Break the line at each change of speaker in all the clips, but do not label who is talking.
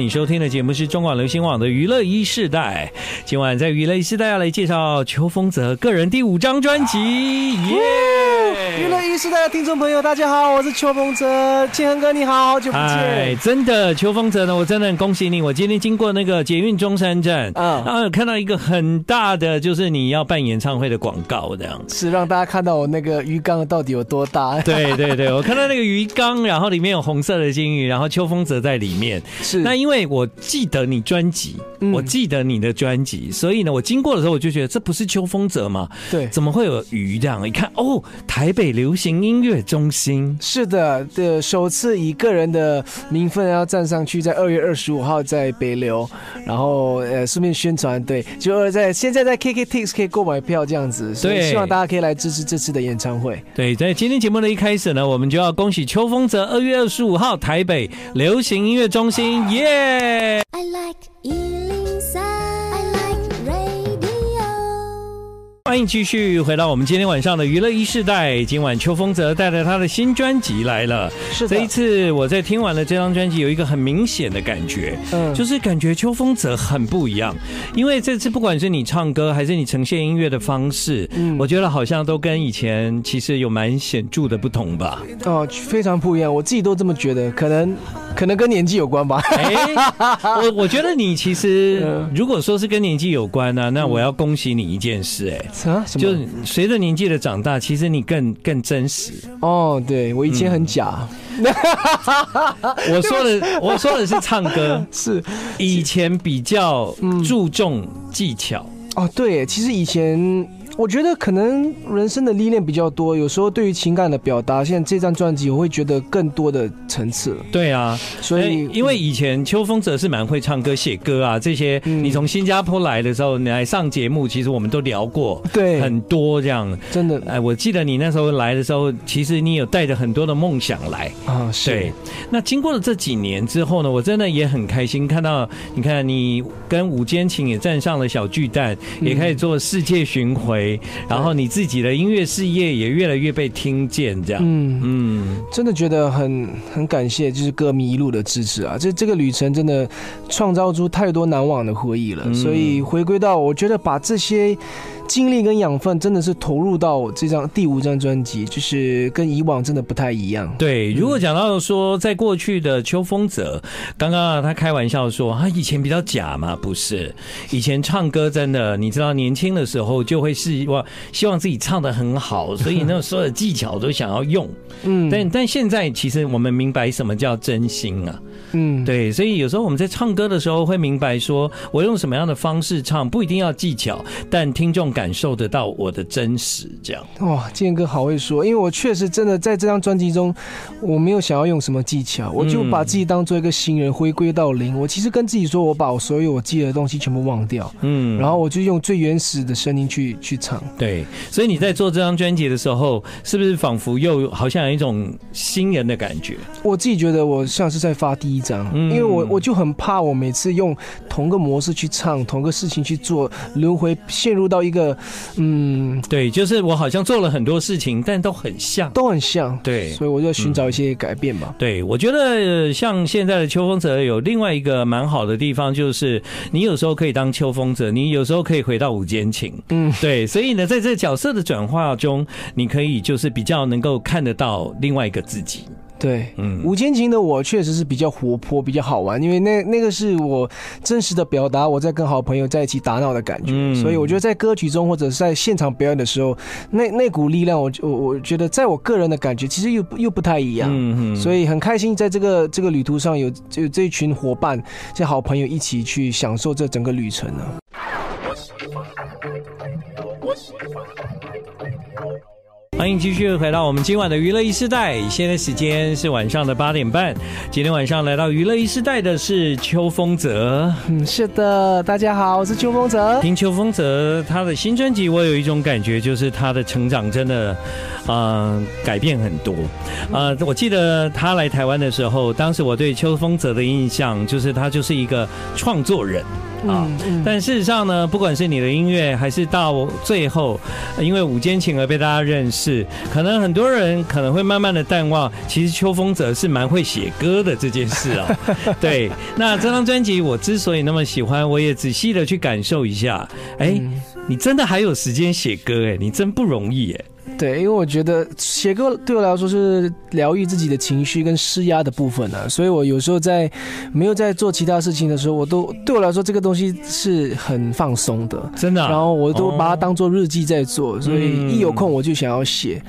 你收听的节目是中广流行网的娱乐一世代，今晚在娱乐一世代要来介绍邱锋泽个人第五张专辑，耶、yeah!！
娱乐一世代的听众朋友，大家好，我是邱锋泽，建恒哥你好，好久不见。哎，
真的，邱锋泽呢，我真的很恭喜你。我今天经过那个捷运中山站，嗯，然后有看到一个很大的，就是你要办演唱会的广告，这样
是让大家看到我那个鱼缸到底有多大。
对对对，我看到那个鱼缸，然后里面有红色的金鱼，然后邱风泽在里面，是那。因为我记得你专辑，我记得你的专辑，嗯，所以呢，我经过的时候我就觉得这不是秋风泽吗？对，怎么会有鱼这样？一看哦，台北流行音乐中心，
是的，的首次以个人的名分要站上去，在二月二十五号在北流，然后呃顺便宣传，对，就在现在在 KKTix 可以购买票这样子，所以希望大家可以来支持这次的演唱会。
对，在今天节目的一开始呢，我们就要恭喜秋风泽二月二十五号台北流行音乐中心，耶！I like 欢迎继续回到我们今天晚上的娱乐一世代。今晚秋风泽带着他的新专辑来了。是的，这一次我在听完了这张专辑，有一个很明显的感觉，嗯，就是感觉秋风泽很不一样。因为这次不管是你唱歌还是你呈现音乐的方式，嗯，我觉得好像都跟以前其实有蛮显著的不同吧。
哦，非常不一样，我自己都这么觉得。可能可能跟年纪有关吧。哎，
我我觉得你其实 如果说是跟年纪有关呢，啊，那我要恭喜你一件事，哎。啊，就随着年纪的长大，其实你更更真实
哦。对，我以前很假，嗯、
我说的 我说的是唱歌，是以前比较注重技巧、
嗯、哦。对，其实以前。我觉得可能人生的历练比较多，有时候对于情感的表达，现在这张专辑我会觉得更多的层次了。
对啊，所以因为以前秋风则是蛮会唱歌、写歌啊这些。你从新加坡来的时候，你来上节目，其实我们都聊过，对，很多这样。真的，哎，我记得你那时候来的时候，其实你有带着很多的梦想来啊。对，那经过了这几年之后呢，我真的也很开心看到，你看你跟五坚情也站上了小巨蛋，也开始做世界巡回。然后你自己的音乐事业也越来越被听见，这样，嗯
嗯，真的觉得很很感谢，就是歌迷一路的支持啊！这这个旅程真的创造出太多难忘的回忆了，所以回归到我觉得把这些。精力跟养分真的是投入到这张第五张专辑，就是跟以往真的不太一样。
对，如果讲到说在过去的邱风泽，刚刚他开玩笑说他以前比较假嘛，不是？以前唱歌真的，你知道年轻的时候就会希望希望自己唱的很好，所以那所有的技巧都想要用。嗯，但但现在其实我们明白什么叫真心啊。嗯，对，所以有时候我们在唱歌的时候会明白说，我用什么样的方式唱不一定要技巧，但听众感受得到我的真实，这样。
哇，建哥好会说，因为我确实真的在这张专辑中，我没有想要用什么技巧，我就把自己当做一个新人，回归到零。我其实跟自己说，我把我所有我记得的东西全部忘掉，嗯，然后我就用最原始的声音去去唱。
对，所以你在做这张专辑的时候，是不是仿佛又好像有一种新人的感觉？
我自己觉得我像是在发第一张。因为我我就很怕，我每次用同个模式去唱，同个事情去做，轮回陷入到一个，嗯，
对，就是我好像做了很多事情，但都很像，
都很像，
对，
所以我就寻找一些改变吧。
嗯、对，我觉得像现在的秋风者有另外一个蛮好的地方，就是你有时候可以当秋风者，你有时候可以回到五间情，嗯，对，所以呢，在这个角色的转化中，你可以就是比较能够看得到另外一个自己。
对，嗯，五坚情的我确实是比较活泼，比较好玩，因为那那个是我真实的表达，我在跟好朋友在一起打闹的感觉，嗯，所以我觉得在歌曲中或者是在现场表演的时候，那那股力量我，我我我觉得在我个人的感觉其实又又不太一样，嗯嗯，所以很开心在这个这个旅途上有就这一群伙伴，这好朋友一起去享受这整个旅程呢。
欢迎继续回到我们今晚的娱乐一世代，现在时间是晚上的八点半。今天晚上来到娱乐一世代的是邱风泽。
嗯，是的，大家好，我是邱风泽。
听邱风泽他的新专辑，我有一种感觉，就是他的成长真的，嗯、呃，改变很多。呃，我记得他来台湾的时候，当时我对邱风泽的印象就是他就是一个创作人。啊、但事实上呢，不管是你的音乐，还是到最后因为午间情而被大家认识，可能很多人可能会慢慢的淡忘，其实秋风则是蛮会写歌的这件事啊。对，那这张专辑我之所以那么喜欢，我也仔细的去感受一下，哎，你真的还有时间写歌哎，你真不容易哎。
对，因为我觉得写歌对我来说是疗愈自己的情绪跟施压的部分呢、啊，所以我有时候在没有在做其他事情的时候，我都对我来说这个东西是很放松的，
真的、啊。
然后我都把它当做日记在做，所以一有空我就想要写。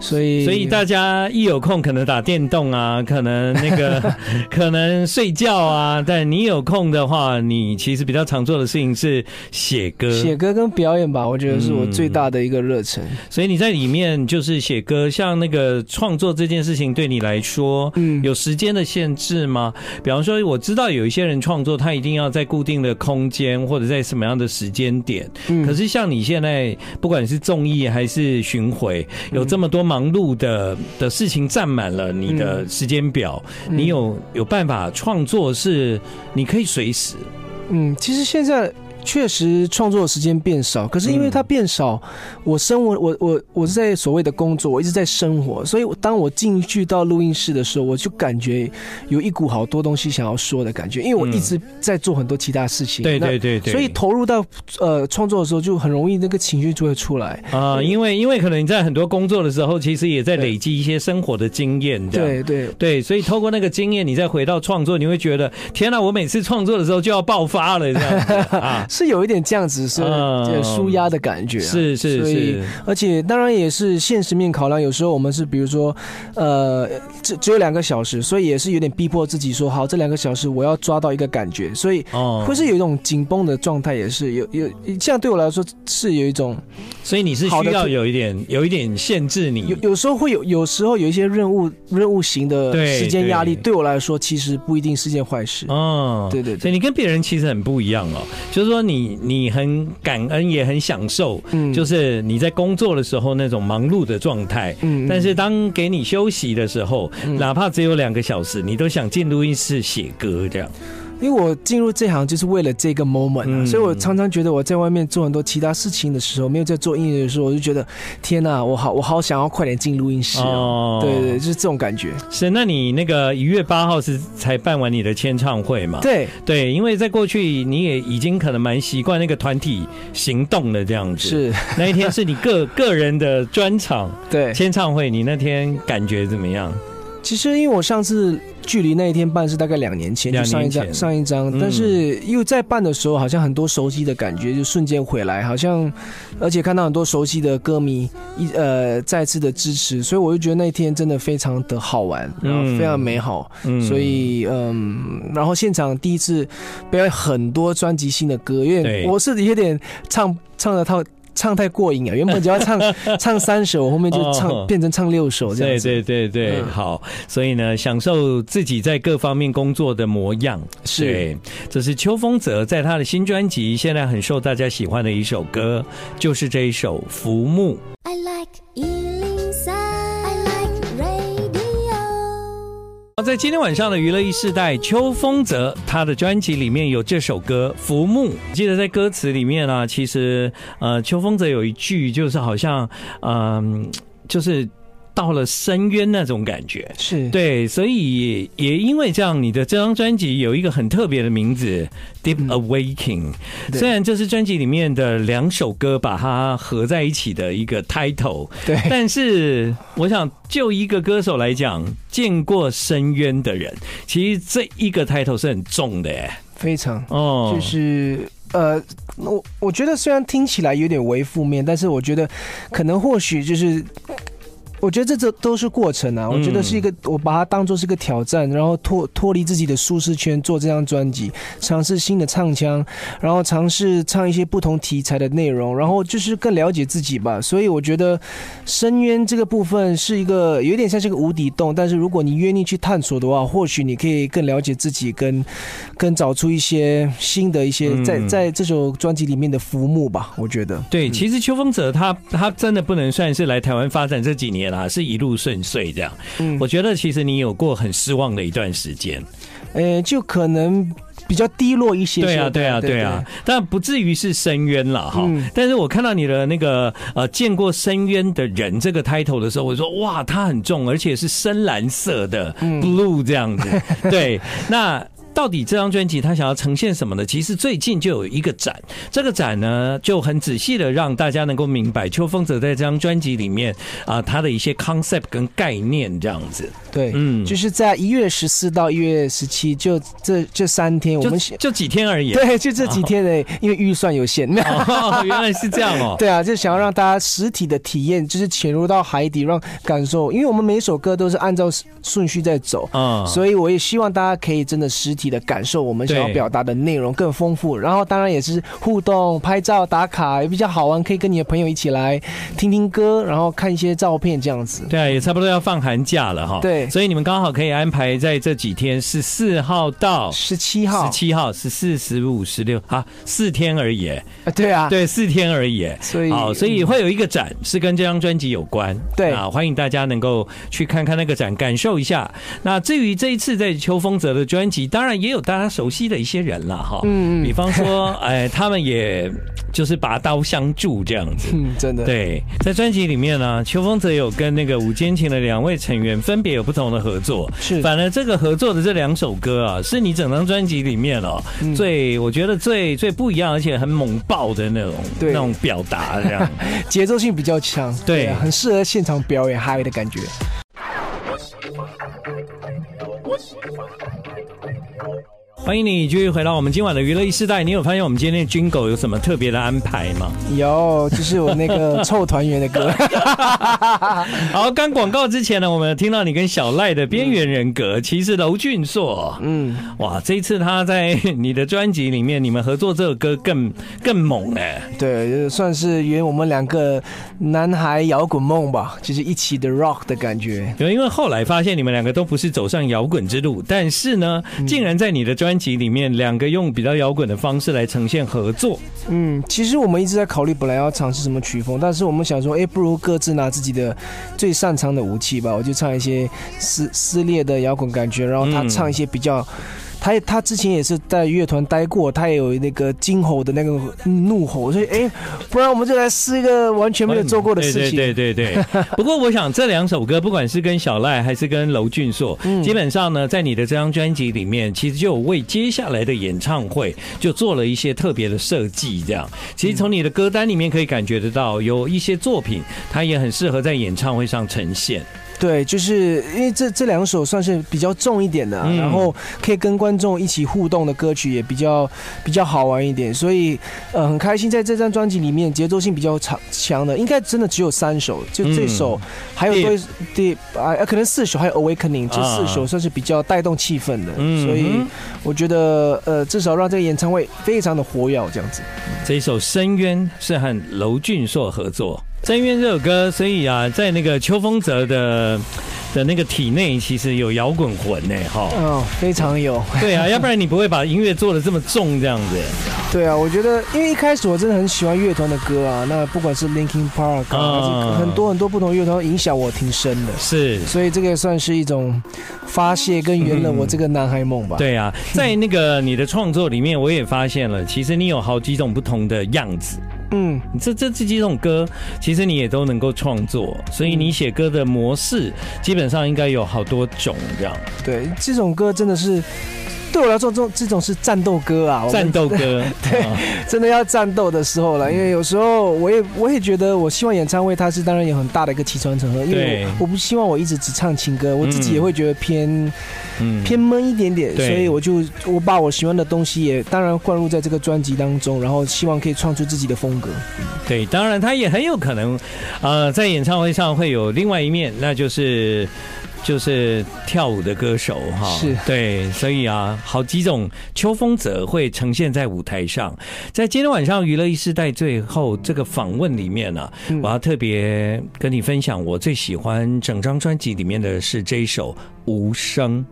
所以，
所以大家一有空可能打电动啊，可能那个 可能睡觉啊，但你有空的话，你其实比较常做的事情是写歌，
写歌跟表演吧，我觉得是我最大的一个热忱。
所以你在里面就是写歌，像那个创作这件事情对你来说，嗯，有时间的限制吗？比方说，我知道有一些人创作，他一定要在固定的空间或者在什么样的时间点，嗯，可是像你现在，不管是综艺还是巡回，有这么多。忙碌的的事情占满了你的时间表，嗯、你有有办法创作是你可以随时。
嗯，其实现在。确实创作的时间变少，可是因为它变少，我生活我我我是在所谓的工作，我一直在生活，所以当我进去到录音室的时候，我就感觉有一股好多东西想要说的感觉，因为我一直在做很多其他事情，
对对对对，
所以投入到呃创作的时候，就很容易那个情绪就会出来。
啊，因为因为可能你在很多工作的时候，其实也在累积一些生活的经验，
对对。
对，所以透过那个经验，你再回到创作，你会觉得天哪，我每次创作的时候就要爆发了这样子。啊。
是有一点这样子是舒压的感觉，
是是是，
而且当然也是现实面考量。有时候我们是比如说，呃，只只有两个小时，所以也是有点逼迫自己说，好，这两个小时我要抓到一个感觉，所以会是有一种紧绷的状态，也是有有这样对我来说是有一种，
所以你是需要有一点有一点限制你，
有有时候会有有时候有一些任务任务型的时间压力，对。我来说其实不一定是件坏事。
嗯，
对对，
所以你跟别人其实很不一样哦，就是说。你你很感恩，也很享受，嗯，就是你在工作的时候那种忙碌的状态，嗯，但是当给你休息的时候，哪怕只有两个小时，你都想进录音室写歌这样。
因为我进入这行就是为了这个 moment，、啊嗯、所以我常常觉得我在外面做很多其他事情的时候，没有在做音乐的时候，我就觉得天哪，我好我好想要快点进录音室哦。对，对对，就是这种感觉。
是，那你那个一月八号是才办完你的签唱会嘛？
对
对，因为在过去你也已经可能蛮习惯那个团体行动的这样子。
是，
那一天是你个个人的专场，
对，
签唱会，你那天感觉怎么样？
其实因为我上次。距离那一天办是大概两年前，就上一张上一张，但是又在办的时候，好像很多熟悉的感觉就瞬间回来，好像而且看到很多熟悉的歌迷一呃再次的支持，所以我就觉得那一天真的非常的好玩，然后非常美好，所以嗯，然后现场第一次表演很多专辑新的歌，因为我是有点唱唱的套。唱太过瘾啊！原本只要唱 唱三首，后面就唱、哦、变成唱六首这样子。
对对对对，嗯、好，所以呢，享受自己在各方面工作的模样。是，这是秋风泽在他的新专辑，现在很受大家喜欢的一首歌，就是这一首《浮木》。I like 在今天晚上的娱乐一世代，邱锋泽他的专辑里面有这首歌《浮木》。记得在歌词里面呢，其实呃，邱锋泽有一句就是好像嗯、就是。到了深渊那种感觉，
是。
对，所以也因为这样，你的这张专辑有一个很特别的名字《Deep Awakening》。虽然这是专辑里面的两首歌把它合在一起的一个 title，
对，
但是我想就一个歌手来讲，见过深渊的人，其实这一个 title 是很重的，耶，
非常。哦，就是呃，我我觉得虽然听起来有点为负面，但是我觉得可能或许就是。我觉得这这都是过程啊！我觉得是一个，我把它当做是一个挑战，然后脱脱离自己的舒适圈做这张专辑，尝试新的唱腔，然后尝试唱一些不同题材的内容，然后就是更了解自己吧。所以我觉得深渊这个部分是一个有点像是个无底洞，但是如果你愿意去探索的话，或许你可以更了解自己，跟跟找出一些新的一些在在这首专辑里面的浮木吧。我觉得
对，其实秋风者他他真的不能算是来台湾发展这几年。啊，是一路顺遂这样。嗯，我觉得其实你有过很失望的一段时间。
呃，就可能。比较低落一些，
对啊，对啊，对啊，但不至于是深渊了哈。但是我看到你的那个呃，见过深渊的人这个 title 的时候，我说哇，它很重，而且是深蓝色的 blue 这样子。对，那。到底这张专辑他想要呈现什么呢？其实最近就有一个展，这个展呢就很仔细的让大家能够明白秋风泽在这张专辑里面啊他的一些 concept 跟概念这样子。
对，嗯，就是在一月十四到一月十七，就这这三天，我们
就，就几天而已。
对，就这几天的，因为预算有限。
哦，原来是这样哦。
对啊，就想要让大家实体的体验，就是潜入到海底，让感受。因为我们每一首歌都是按照顺序在走，嗯，所以我也希望大家可以真的实体的感受我们想要表达的内容更丰富，然后当然也是互动、拍照、打卡也比较好玩，可以跟你的朋友一起来听听歌，然后看一些照片这样子。
对啊，也差不多要放寒假了哈。
对，
所以你们刚好可以安排在这几天，十四号到
十七号，
十七号、十四、十五、十六啊，四天而已。啊，
对啊，
对，四天而已。所以好，所以会有一个展是跟这张专辑有关。
对
啊，欢迎大家能够去看看那个展，感受一下。那至于这一次在秋风泽的专辑，当然也有大家熟悉的一些人了哈，嗯，比方说，哎，他们也就是拔刀相助这样子，
嗯，真的，
对，在专辑里面呢，邱锋泽有跟那个五间情的两位成员分别有不同的合作，
是，
反而这个合作的这两首歌啊，是你整张专辑里面哦，最我觉得最最不一样，而且很猛爆的那种，对，那种表达这样，
节奏性比较强，
对，
很适合现场表演嗨的感觉。
欢迎你继续回到我们今晚的娱乐一世代。你有发现我们今天的 Jingle 有什么特别的安排吗？
有，就是我那个臭团圆的歌。
好，刚广告之前呢，我们听到你跟小赖的边缘人格，其实娄俊硕，嗯，哇，这一次他在你的专辑里面，你们合作这首歌更更猛哎。
对，就算是圆我们两个男孩摇滚梦吧，就是一起的 rock 的感觉。
对，因为后来发现你们两个都不是走上摇滚之路，但是呢，竟然在你的专专辑里面，两个用比较摇滚的方式来呈现合作。
嗯，其实我们一直在考虑，本来要尝试什么曲风，但是我们想说，哎，不如各自拿自己的最擅长的武器吧。我就唱一些撕撕裂的摇滚感觉，然后他唱一些比较。他他之前也是在乐团待过，他也有那个惊吼的那个怒吼，所以哎，不然我们就来试一个完全没有做过的事情。
对对对对。不过我想这两首歌，不管是跟小赖还是跟娄俊硕，基本上呢，在你的这张专辑里面，其实就有为接下来的演唱会就做了一些特别的设计。这样，其实从你的歌单里面可以感觉得到，有一些作品它也很适合在演唱会上呈现。
对，就是因为这这两首算是比较重一点的，然后可以跟观众一起互动的歌曲，也比较比较好玩一点，所以呃很开心在这张专辑里面节奏性比较强强的，应该真的只有三首，就这首，还有对对啊，可能四首，还有 Awakening 这四首算是比较带动气氛的，所以我觉得呃至少让这个演唱会非常的活跃这样子。
这一首《深渊》是和娄俊硕合作。深渊这首歌，所以啊，在那个邱风泽的的那个体内，其实有摇滚魂呢，哈。
哦，非常有。
对啊，要不然你不会把音乐做的这么重这样子。
对啊，我觉得，因为一开始我真的很喜欢乐团的歌啊，那不管是 Linkin Park，还是很多很多不同乐团，影响我挺深的。
是，
所以这个也算是一种发泄跟圆了我这个男孩梦吧。
对啊，在那个你的创作里面，我也发现了，其实你有好几种不同的样子。嗯，这这这几种歌，其实你也都能够创作，所以你写歌的模式基本上应该有好多种这样。
对，这种歌真的是。对我来说，这种这种是战斗歌啊！
战斗歌，
对，真的要战斗的时候了。因为有时候我也我也觉得，我希望演唱会它是当然有很大的一个起承转合，因为我不希望我一直只唱情歌，我自己也会觉得偏偏闷一点点，所以我就我把我喜欢的东西也当然灌入在这个专辑当中，然后希望可以创出自己的风格。
对，当然他也很有可能，呃，在演唱会上会有另外一面，那就是。就是跳舞的歌手哈，
是
对，所以啊，好几种秋风者会呈现在舞台上。在今天晚上娱乐一时代最后这个访问里面呢、啊，我要特别跟你分享，我最喜欢整张专辑里面的是这一首《无声》。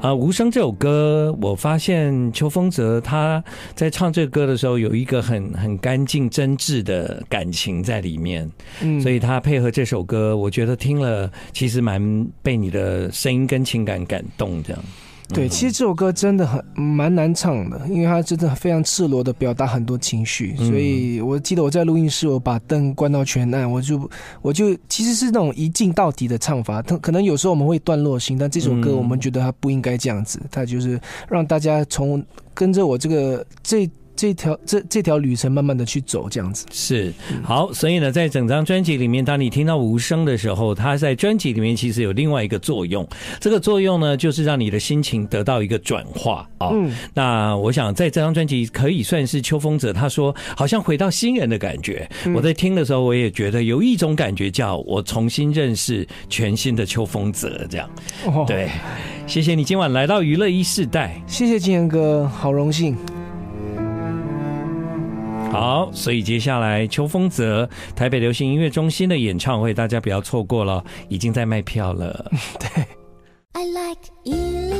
啊，《无声》这首歌，我发现邱风泽他在唱这个歌的时候，有一个很很干净、真挚的感情在里面。嗯，所以他配合这首歌，我觉得听了其实蛮被你的声音跟情感感动这样。
对，其实这首歌真的很蛮难唱的，因为它真的非常赤裸的表达很多情绪，所以我记得我在录音室，我把灯关到全暗，我就我就其实是那种一镜到底的唱法。它可能有时候我们会段落性，但这首歌我们觉得它不应该这样子，它就是让大家从跟着我这个这。这条这这条旅程慢慢的去走，这样子
是好。所以呢，在整张专辑里面，当你听到无声的时候，它在专辑里面其实有另外一个作用。这个作用呢，就是让你的心情得到一个转化啊。嗯，那我想在这张专辑可以算是秋风泽他说好像回到新人的感觉。我在听的时候，我也觉得有一种感觉，叫我重新认识全新的秋风泽。这样，对，谢谢你今晚来到娱乐一世代，
谢谢金恒哥，好荣幸。
好，所以接下来邱风泽台北流行音乐中心的演唱会，大家不要错过了，已经在卖票了。
对。I like